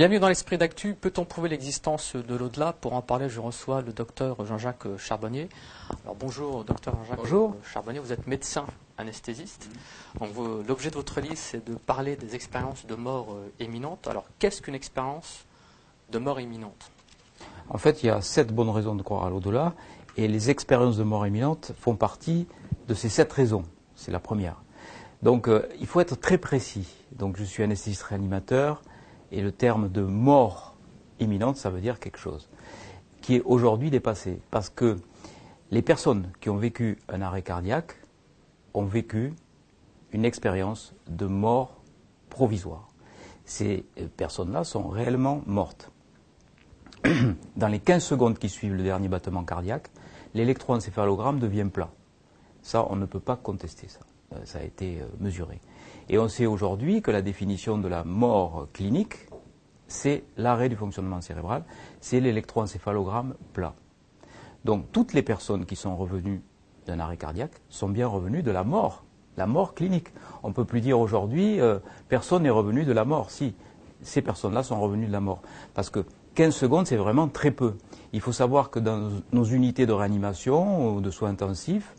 Bienvenue dans l'esprit d'actu. Peut-on prouver l'existence de l'au-delà Pour en parler, je reçois le docteur Jean-Jacques Charbonnier. Alors bonjour, docteur Jean-Jacques Charbonnier. Vous êtes médecin anesthésiste. L'objet de votre livre, c'est de parler des expériences de mort euh, imminente. Alors, qu'est-ce qu'une expérience de mort imminente? En fait, il y a sept bonnes raisons de croire à l'au-delà, et les expériences de mort imminente font partie de ces sept raisons. C'est la première. Donc, euh, il faut être très précis. Donc, je suis anesthésiste réanimateur. Et le terme de mort imminente, ça veut dire quelque chose qui est aujourd'hui dépassé. Parce que les personnes qui ont vécu un arrêt cardiaque ont vécu une expérience de mort provisoire. Ces personnes-là sont réellement mortes. Dans les 15 secondes qui suivent le dernier battement cardiaque, l'électroencéphalogramme devient plat. Ça, on ne peut pas contester ça. Euh, ça a été euh, mesuré. Et on sait aujourd'hui que la définition de la mort clinique, c'est l'arrêt du fonctionnement cérébral, c'est l'électroencéphalogramme plat. Donc toutes les personnes qui sont revenues d'un arrêt cardiaque sont bien revenues de la mort, la mort clinique. On ne peut plus dire aujourd'hui euh, personne n'est revenu de la mort. Si, ces personnes-là sont revenues de la mort. Parce que 15 secondes, c'est vraiment très peu. Il faut savoir que dans nos unités de réanimation ou de soins intensifs,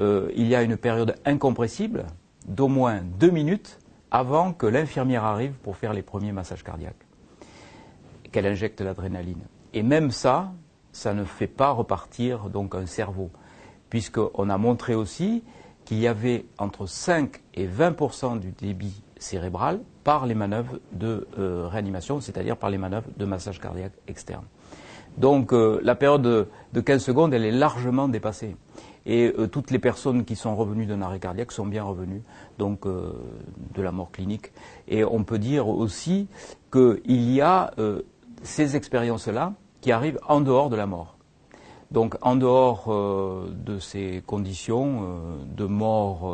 euh, il y a une période incompressible d'au moins deux minutes avant que l'infirmière arrive pour faire les premiers massages cardiaques, qu'elle injecte l'adrénaline. Et même ça, ça ne fait pas repartir donc un cerveau, puisqu'on a montré aussi qu'il y avait entre 5 et 20% du débit cérébral par les manœuvres de euh, réanimation, c'est-à-dire par les manœuvres de massage cardiaque externe. Donc euh, la période de 15 secondes, elle est largement dépassée. Et euh, toutes les personnes qui sont revenues d'un arrêt cardiaque sont bien revenues donc euh, de la mort clinique. Et on peut dire aussi qu'il y a euh, ces expériences-là qui arrivent en dehors de la mort. Donc en dehors de ces conditions de mort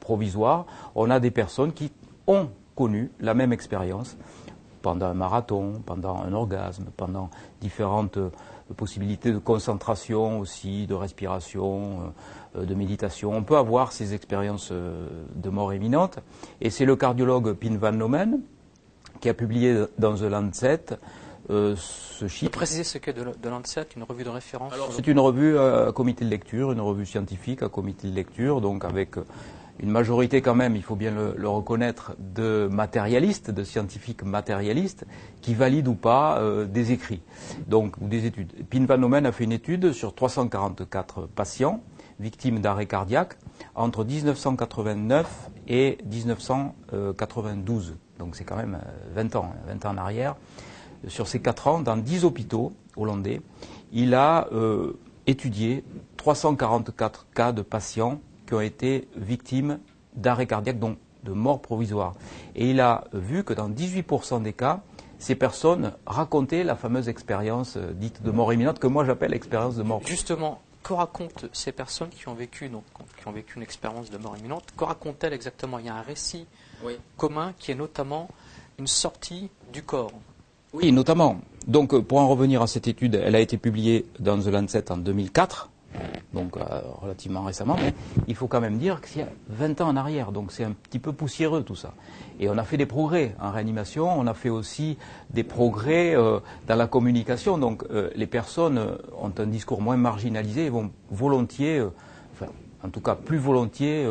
provisoire, on a des personnes qui ont connu la même expérience pendant un marathon, pendant un orgasme, pendant différentes possibilités de concentration aussi, de respiration, euh, de méditation. On peut avoir ces expériences euh, de mort imminente. Et c'est le cardiologue Pin Van Lomen qui a publié dans The Lancet euh, ce chiffre. Préciser ce qu'est de, Lancet, une revue de référence C'est une revue à comité de lecture, une revue scientifique à comité de lecture, donc avec une majorité quand même, il faut bien le, reconnaître, de matérialistes, de scientifiques matérialistes, qui valident ou pas euh, des écrits, donc ou des études. Pin Van Omen a fait une étude sur 344 patients victimes d'arrêt cardiaque entre 1989 et 1992. Donc c'est quand même 20 euh, ans, 20 ans en arrière. Sur ces 4 ans, dans 10 hôpitaux hollandais, il a euh, étudié 344 cas de patients qui ont été victimes d'arrêt cardiaque, donc de mort provisoire. Et il a vu que dans 18% des cas, ces personnes racontaient la fameuse expérience euh, dite de mort imminente que moi j'appelle expérience de mort. Justement, que racontent ces personnes qui ont vécu, donc, qui ont vécu une expérience de mort imminente? Que racontent-elles exactement? Il y a un récit commun qui est notamment une sortie du corps. Oui, notamment. Donc, euh, pour en revenir à cette étude, elle a été publiée dans The Lancet en 2004 donc euh, relativement récemment, mais il faut quand même dire qu'il y a 20 ans en arrière, donc c'est un petit peu poussiéreux tout ça. Et on a fait des progrès en réanimation, on a fait aussi des progrès euh, dans la communication, donc euh, les personnes ont un discours moins marginalisé et vont volontiers, enfin en tout cas plus volontiers,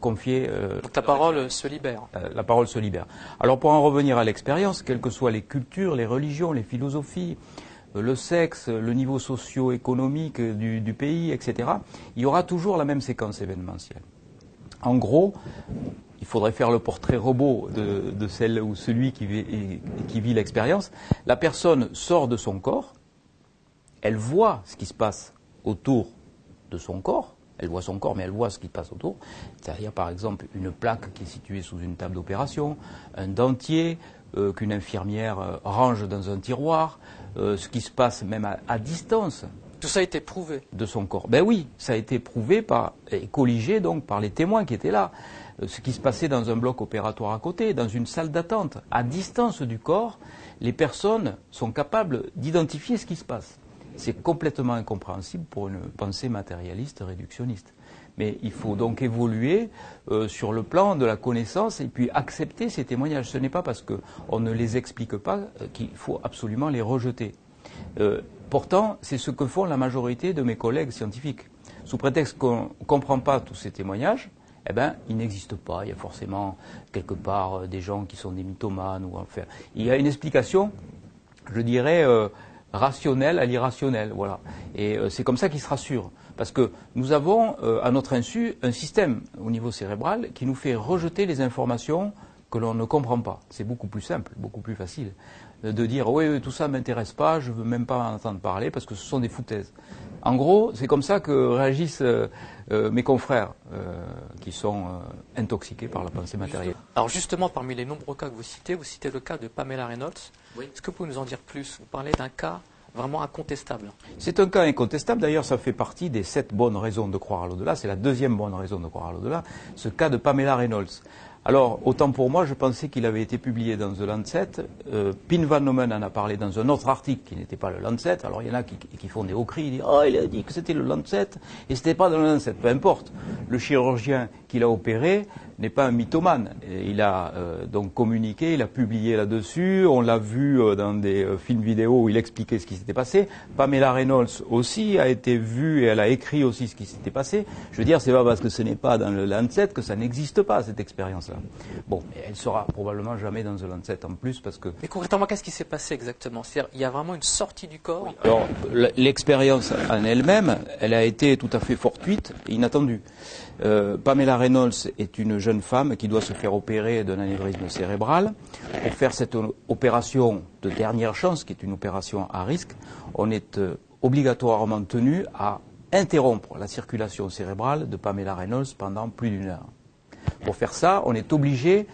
confier... donc la parole se libère. la parole se libère. Alors pour en revenir à l'expérience, quelles que soient les cultures, les religions, les philosophies, le sexe, le niveau socio-économique du, pays, etc., il y aura toujours la même séquence événementielle. En gros, il faudrait faire le portrait robot de, celle ou celui qui vit, l'expérience. La personne sort de son corps, elle voit ce qui se passe autour de son corps, elle voit son corps, mais elle voit ce qui se passe autour. C'est-à-dire, par exemple, une plaque qui est située sous une table d'opération, un dentier euh, qu'une infirmière euh, range dans un tiroir, euh, ce qui se passe même à, distance. Tout ça a été prouvé. De son corps. Ben oui, ça a été prouvé par, et colligé donc par les témoins qui étaient là. Euh, ce qui se passait dans un bloc opératoire à côté, dans une salle d'attente, à distance du corps, les personnes sont capables d'identifier ce qui se passe. C'est complètement incompréhensible pour une pensée matérialiste réductionniste. Mais il faut donc évoluer euh, sur le plan de la connaissance et puis accepter ces témoignages. Ce n'est pas parce qu'on ne les explique pas euh, qu'il faut absolument les rejeter. Euh, pourtant, c'est ce que font la majorité de mes collègues scientifiques. Sous prétexte qu'on ne comprend pas tous ces témoignages, eh ben, ils n'existent pas. Il y a forcément quelque part des gens qui sont des mythomanes ou enfin. Il y a une explication, je dirais, rationnelle à l'irrationnel. Voilà. Et c'est comme ça qu'ils se rassurent. Parce que nous avons, euh, à notre insu, un système au niveau cérébral qui nous fait rejeter les informations que l'on ne comprend pas. C'est beaucoup plus simple, beaucoup plus facile de dire oui, tout ça ne m'intéresse pas, je ne veux même pas en entendre parler parce que ce sont des foutaises. En gros, c'est comme ça que réagissent euh, euh, mes confrères qui sont intoxiqués par la pensée matérielle. Alors justement, parmi les nombreux cas que vous citez, vous citez le cas de Pamela Reynolds. Est-ce que vous pouvez nous en dire plus Vous parlez d'un cas vraiment incontestable. C'est un cas incontestable. D'ailleurs, ça fait partie des sept bonnes raisons de croire à l'au-delà. C'est la deuxième bonne raison de croire à l'au-delà. Ce cas de Pamela Reynolds. Alors, autant pour moi, je pensais qu'il avait été publié dans The Lancet. Euh, Pin Van Nomen en a parlé dans un autre article qui n'était pas le Lancet. Alors, il y en a qui, font des hauts cris, ils disent Oh, il a dit que c'était le Lancet et c'était pas dans le Lancet. Peu importe. Le chirurgien qui l'a opéré n'est pas un mythomane. il a euh, donc communiqué, il a publié là-dessus. On l'a vu euh, dans des films vidéo où il expliquait ce qui s'était passé. Pamela Reynolds aussi a été vue et elle a écrit aussi ce qui s'était passé. Je veux dire, c'est pas parce que ce n'est pas dans le Lancet que ça n'existe pas cette expérience-là. Bon, mais elle sera probablement jamais dans le Lancet en plus parce que. Mais concrètement, qu'est-ce qui s'est passé exactement? C'est-à-dire, il y a vraiment une sortie du corps? Alors, l'expérience en elle-même, elle a été tout à fait fortuite et inattendue. Euh, Pamela Reynolds est une jeune femme qui doit se faire opérer d'un anévrisme cérébral. Pour faire cette opération de dernière chance, qui est une opération à risque, on est euh, obligatoirement tenu à interrompre la circulation cérébrale de Pamela Reynolds pendant plus d'une heure. Pour faire ça, on est obligé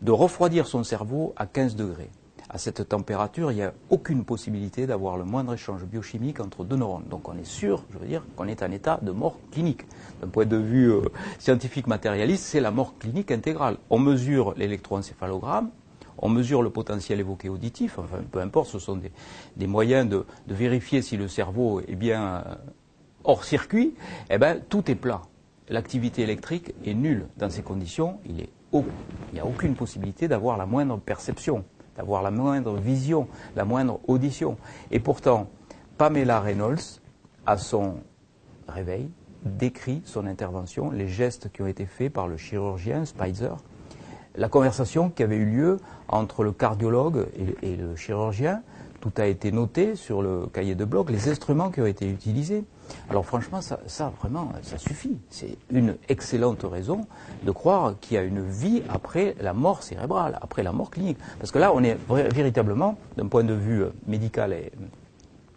de refroidir son cerveau à 15 degrés à cette température, il n'y a aucune possibilité d'avoir le moindre échange biochimique entre deux neurones. Donc on est sûr, je veux dire, qu'on est en état de mort clinique. D'un point de vue euh, scientifique matérialiste, c'est la mort clinique intégrale. On mesure l'électroencéphalogramme, on mesure le potentiel évoqué auditif, enfin peu importe, ce sont des, moyens de, vérifier si le cerveau est bien euh, hors circuit, eh bien tout est plat. L'activité électrique est nulle. Dans ces conditions, il n'y a aucune possibilité d'avoir la moindre perception d'avoir la moindre vision, la moindre audition. Et pourtant, Pamela Reynolds, à son réveil, décrit son intervention, les gestes qui ont été faits par le chirurgien Spicer, la conversation qui avait eu lieu entre le cardiologue et, le chirurgien, tout a été noté sur le cahier de bloc, les instruments qui ont été utilisés. Alors franchement, ça, vraiment, ça suffit. C'est une excellente raison de croire qu'il y a une vie après la mort cérébrale, après la mort clinique. Parce que là, on est véritablement, d'un point de vue médical et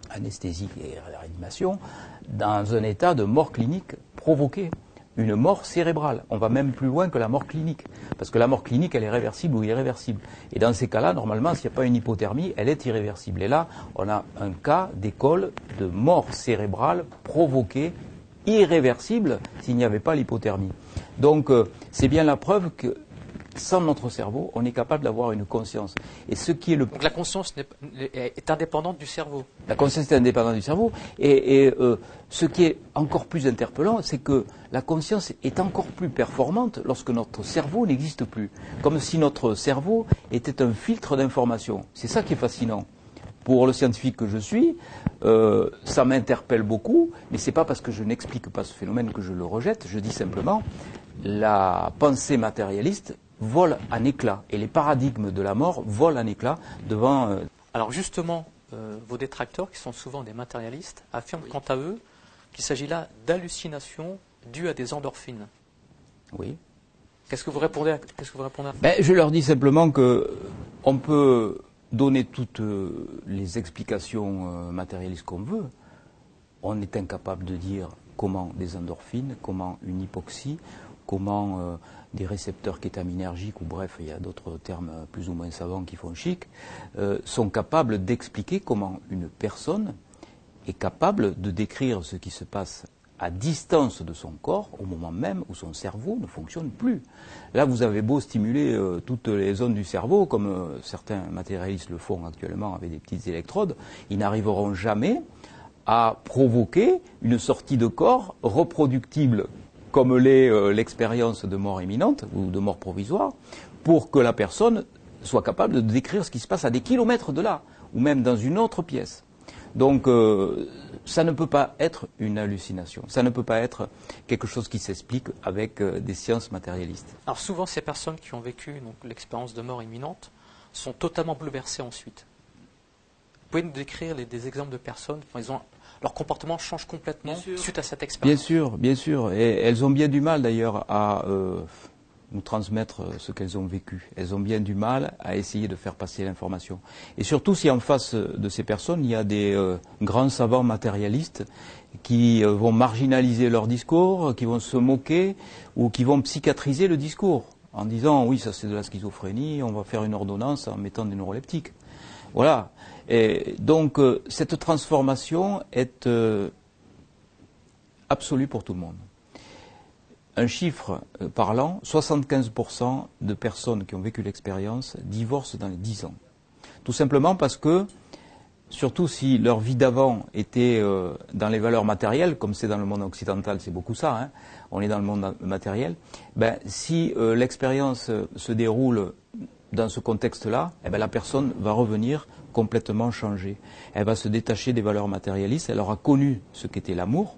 anesthésique et réanimation, dans un état de mort clinique provoquée une mort cérébrale. On va même plus loin que la mort clinique. Parce que la mort clinique, elle est réversible ou irréversible. Et dans ces cas-là, normalement, s'il n'y a pas une hypothermie, elle est irréversible. Et là, on a un cas d'école de mort cérébrale provoquée, irréversible, s'il n'y avait pas l'hypothermie. Donc, euh, c'est bien la preuve que sans notre cerveau, on est capable d'avoir une conscience. Et ce qui est le... Donc la conscience est indépendante du cerveau. La conscience est indépendante du cerveau. Et, euh, ce qui est encore plus interpellant, c'est que la conscience est encore plus performante lorsque notre cerveau n'existe plus. Comme si notre cerveau était un filtre d'information. C'est ça qui est fascinant. Pour le scientifique que je suis, euh, ça m'interpelle beaucoup, mais ce n'est pas parce que je n'explique pas ce phénomène que je le rejette. Je dis simplement, la pensée matérialiste volent en éclats et les paradigmes de la mort volent en éclats devant. Euh, Alors justement, euh, vos détracteurs, qui sont souvent des matérialistes, affirment quant à eux qu'il s'agit là d'hallucinations dues à des endorphines. Oui. Qu'est-ce que vous répondez à, qu'est-ce que vous répondez ben, Je leur dis simplement que on peut donner toutes euh, les explications matérialistes qu'on veut. On est incapable de dire comment des endorphines, comment une hypoxie, comment des récepteurs kétaminergiques, ou bref, il y a d'autres termes plus ou moins savants qui font chic, euh, sont capables d'expliquer comment une personne est capable de décrire ce qui se passe à distance de son corps au moment même où son cerveau ne fonctionne plus. Là, vous avez beau stimuler euh, toutes les zones du cerveau, comme euh, certains matérialistes le font actuellement avec des petites électrodes, ils n'arriveront jamais à provoquer une sortie de corps reproductible comme l'est euh, l'expérience de mort imminente ou de mort provisoire, pour que la personne soit capable de décrire ce qui se passe à des kilomètres de là, ou même dans une autre pièce. Donc euh, ça ne peut pas être une hallucination, ça ne peut pas être quelque chose qui s'explique avec euh, des sciences matérialistes. Alors souvent ces personnes qui ont vécu l'expérience de mort imminente sont totalement bouleversées ensuite. Vous pouvez nous décrire des exemples de personnes ils ont, leur comportement change complètement suite à cette expérience Bien sûr, bien sûr. Et elles ont bien du mal d'ailleurs à euh, nous transmettre ce qu'elles ont vécu. Elles ont bien du mal à essayer de faire passer l'information. Et surtout si en face de ces personnes, il y a des euh, grands savants matérialistes qui euh, vont marginaliser leur discours, qui vont se moquer ou qui vont psychiatriser le discours en disant oui, ça c'est de la schizophrénie, on va faire une ordonnance en mettant des neuroleptiques. Voilà. Donc euh, cette transformation est absolue pour tout le monde un chiffre euh, parlant, 75% de personnes qui ont vécu l'expérience divorcent dans les 10 ans. Tout simplement parce que, surtout si leur vie d'avant était euh, dans les valeurs matérielles, comme c'est dans le monde occidental, c'est beaucoup ça, hein, on est dans le monde matériel, ben, si euh, l'expérience se déroule dans ce contexte-là, eh ben, la personne va revenir complètement changée. Elle va se détacher des valeurs matérialistes, elle aura connu ce qu'était l'amour,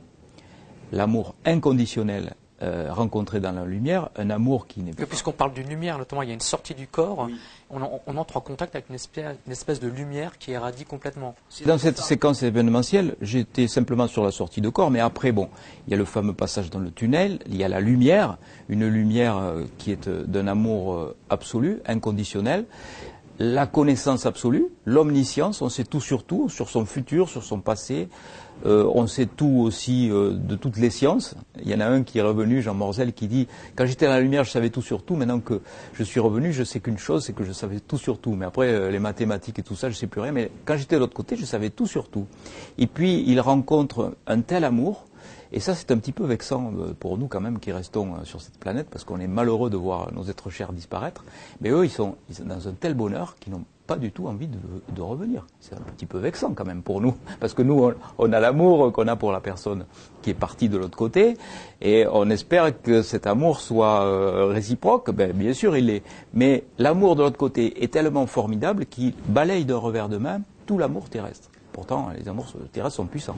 l'amour inconditionnel euh, rencontrer dans la lumière un amour qui n'est pas. Puisqu'on parle d'une lumière, notamment, il y a une sortie du corps, on, entre en contact avec une espèce, de lumière qui irradie complètement. Dans cette séquence événementielle, j'étais simplement sur la sortie de corps, mais après, bon, il y a le fameux passage dans le tunnel, il y a la lumière, une lumière euh, qui est euh, d'un amour absolu, inconditionnel la connaissance absolue, l'omniscience, on sait tout sur tout, sur son futur, sur son passé, euh, on sait tout aussi euh, de toutes les sciences. Il y en a un qui est revenu, Jean Morzel, qui dit Quand j'étais à la lumière, je savais tout sur tout. Maintenant que je suis revenu, je sais qu'une chose, c'est que je savais tout sur tout. Mais après, euh, les mathématiques et tout ça, je sais plus rien. Mais quand j'étais de l'autre côté, je savais tout sur tout. Et puis, il rencontre un tel amour. Et ça, c'est un petit peu vexant pour nous quand même qui restons sur cette planète, parce qu'on est malheureux de voir nos êtres chers disparaître. Mais eux, ils sont, ils sont dans un tel bonheur qu'ils n'ont pas du tout envie de, revenir. C'est un petit peu vexant quand même pour nous, parce que nous, on, a l'amour qu'on a pour la personne qui est partie de l'autre côté, et on espère que cet amour soit euh, réciproque. Ben, bien sûr, il l'est. Mais l'amour de l'autre côté est tellement formidable qu'il balaye d'un revers de main tout l'amour terrestre. Pourtant, les amours terrestres sont puissants.